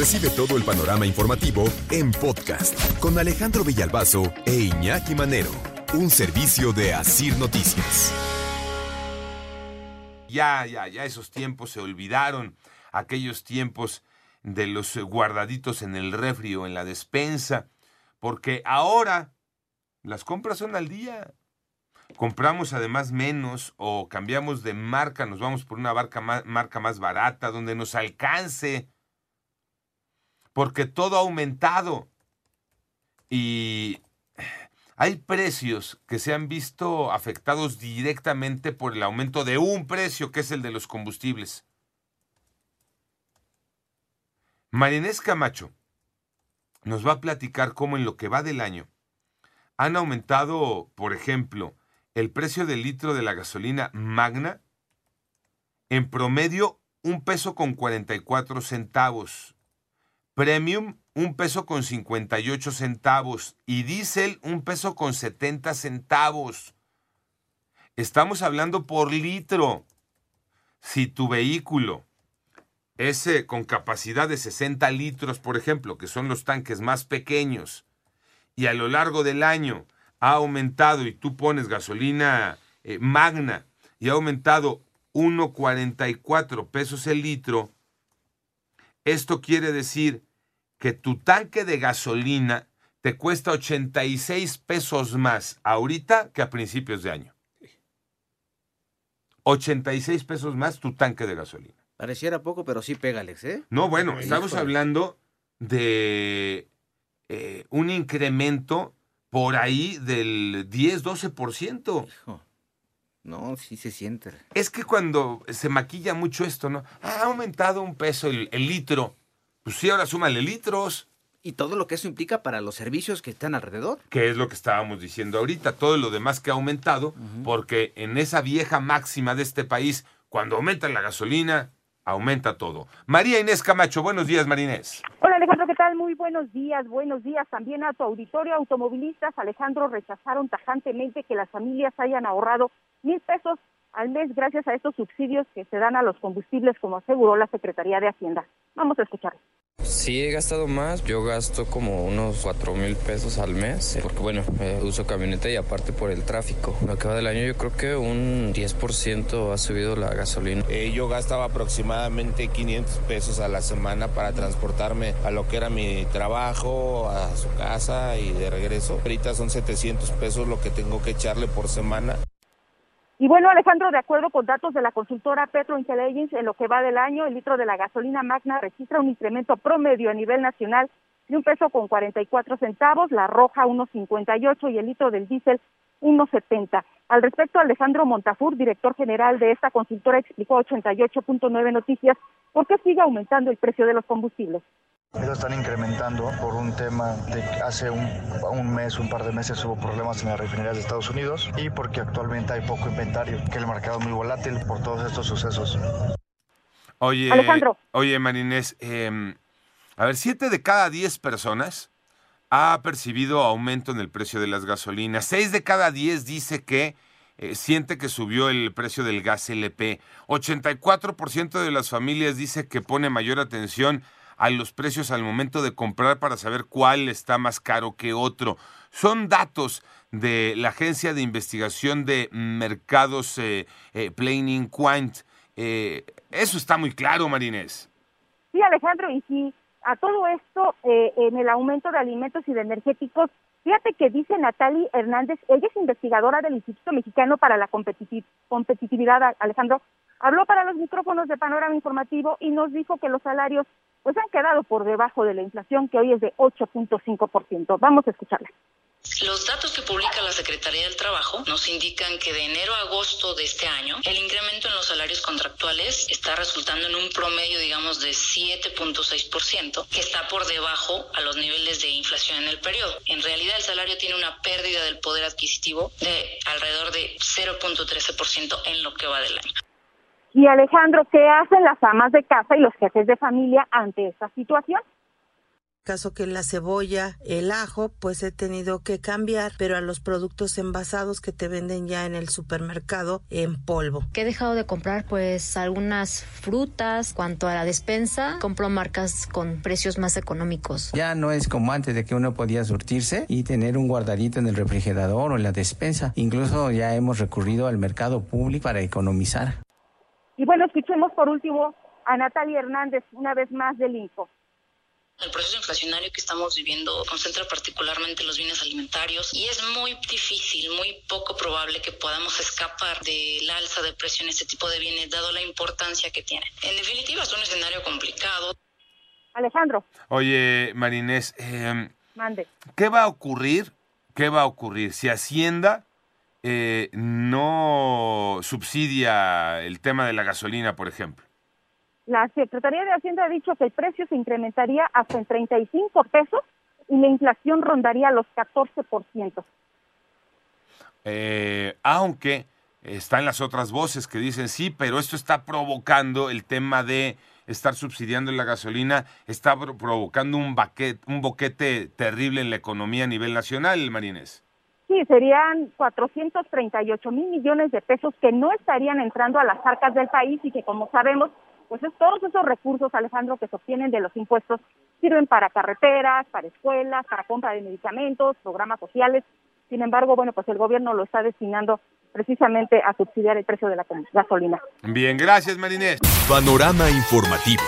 Recibe todo el panorama informativo en podcast con Alejandro Villalbazo e Iñaki Manero, un servicio de Asir Noticias. Ya, ya, ya esos tiempos se olvidaron, aquellos tiempos de los guardaditos en el refri o en la despensa, porque ahora las compras son al día. Compramos además menos o cambiamos de marca, nos vamos por una marca más, marca más barata, donde nos alcance porque todo ha aumentado y hay precios que se han visto afectados directamente por el aumento de un precio, que es el de los combustibles. Marinés Camacho nos va a platicar cómo en lo que va del año han aumentado, por ejemplo, el precio del litro de la gasolina magna en promedio un peso con 44 centavos Premium, un peso con 58 centavos. Y diésel, un peso con 70 centavos. Estamos hablando por litro. Si tu vehículo es con capacidad de 60 litros, por ejemplo, que son los tanques más pequeños, y a lo largo del año ha aumentado y tú pones gasolina eh, magna y ha aumentado 1,44 pesos el litro, esto quiere decir que tu tanque de gasolina te cuesta 86 pesos más ahorita que a principios de año. 86 pesos más tu tanque de gasolina. Pareciera poco, pero sí pega, Alex, ¿eh? No, bueno, estamos hablando de eh, un incremento por ahí del 10-12%. Hijo. No, sí se siente. Es que cuando se maquilla mucho esto, ¿no? Ha aumentado un peso el litro. Pues sí, ahora súmale litros. Y todo lo que eso implica para los servicios que están alrededor. Que es lo que estábamos diciendo ahorita, todo lo demás que ha aumentado, porque en esa vieja máxima de este país, cuando aumenta la gasolina, aumenta todo. María Inés Camacho, buenos días, Marinés. Hola Alejandro, ¿qué tal? Muy buenos días, buenos días también a tu auditorio. Automovilistas, Alejandro, rechazaron tajantemente que las familias hayan ahorrado mil pesos al mes gracias a estos subsidios que se dan a los combustibles, como aseguró la Secretaría de Hacienda. Vamos a escuchar. Sí, he gastado más. Yo gasto como unos 4 mil pesos al mes, porque bueno, uso camioneta y aparte por el tráfico. Lo que va del año yo creo que un 10% ha subido la gasolina. Eh, yo gastaba aproximadamente 500 pesos a la semana para transportarme a lo que era mi trabajo, a su casa y de regreso. Ahorita son 700 pesos lo que tengo que echarle por semana. Y bueno, Alejandro, de acuerdo con datos de la consultora Petro Intelligence, en lo que va del año, el litro de la gasolina magna registra un incremento promedio a nivel nacional de un peso con 44 centavos, la roja 1.58 y el litro del diésel 1.70. Al respecto, Alejandro Montafur, director general de esta consultora, explicó a 88.9 Noticias por qué sigue aumentando el precio de los combustibles. Ellos están incrementando por un tema de que hace un, un, mes, un par de meses hubo problemas en las refinerías de Estados Unidos y porque actualmente hay poco inventario, que el mercado es muy volátil por todos estos sucesos. Oye, Alejandro. Oye, Marinés, eh, a ver, siete de cada diez personas ha percibido aumento en el precio de las gasolinas. Seis de cada diez dice que eh, siente que subió el precio del gas LP. 84% de las familias dice que pone mayor atención a los precios al momento de comprar para saber cuál está más caro que otro. Son datos de la Agencia de Investigación de Mercados eh, eh, Planning Quant. Eh, eso está muy claro, Marinés. Sí, Alejandro, y si a todo esto, eh, en el aumento de alimentos y de energéticos, fíjate que dice Natalie Hernández, ella es investigadora del Instituto Mexicano para la Competitividad, Alejandro, habló para los micrófonos de Panorama Informativo y nos dijo que los salarios pues han quedado por debajo de la inflación que hoy es de 8.5%. Vamos a escucharla. Los datos que publica la Secretaría del Trabajo nos indican que de enero a agosto de este año el incremento en los salarios contractuales está resultando en un promedio, digamos, de 7.6%, que está por debajo a los niveles de inflación en el periodo. En realidad el salario tiene una pérdida del poder adquisitivo de alrededor de 0.13% en lo que va del año. Y Alejandro, ¿qué hacen las amas de casa y los jefes de familia ante esta situación? caso que la cebolla, el ajo, pues he tenido que cambiar, pero a los productos envasados que te venden ya en el supermercado en polvo. Que he dejado de comprar pues algunas frutas, cuanto a la despensa, compro marcas con precios más económicos. Ya no es como antes de que uno podía surtirse y tener un guardadito en el refrigerador o en la despensa. Incluso ya hemos recurrido al mercado público para economizar. Y bueno, escuchemos por último a Natalia Hernández, una vez más del INCO. El proceso inflacionario que estamos viviendo concentra particularmente los bienes alimentarios y es muy difícil, muy poco probable que podamos escapar del alza de precio en este tipo de bienes, dado la importancia que tienen. En definitiva, es un escenario complicado. Alejandro. Oye, Marinés, eh, Mande. ¿qué va a ocurrir? ¿Qué va a ocurrir si Hacienda eh, no subsidia el tema de la gasolina, por ejemplo? La Secretaría de Hacienda ha dicho que el precio se incrementaría hasta en 35 pesos y la inflación rondaría los 14%. Eh, aunque están las otras voces que dicen sí, pero esto está provocando el tema de estar subsidiando la gasolina, está pro- provocando un, baquet- un boquete terrible en la economía a nivel nacional, Marines. Sí, serían 438 mil millones de pesos que no estarían entrando a las arcas del país y que, como sabemos, pues es todos esos recursos, Alejandro, que se obtienen de los impuestos sirven para carreteras, para escuelas, para compra de medicamentos, programas sociales. Sin embargo, bueno, pues el gobierno lo está destinando precisamente a subsidiar el precio de la gasolina. Bien, gracias, Marinés. Panorama informativo.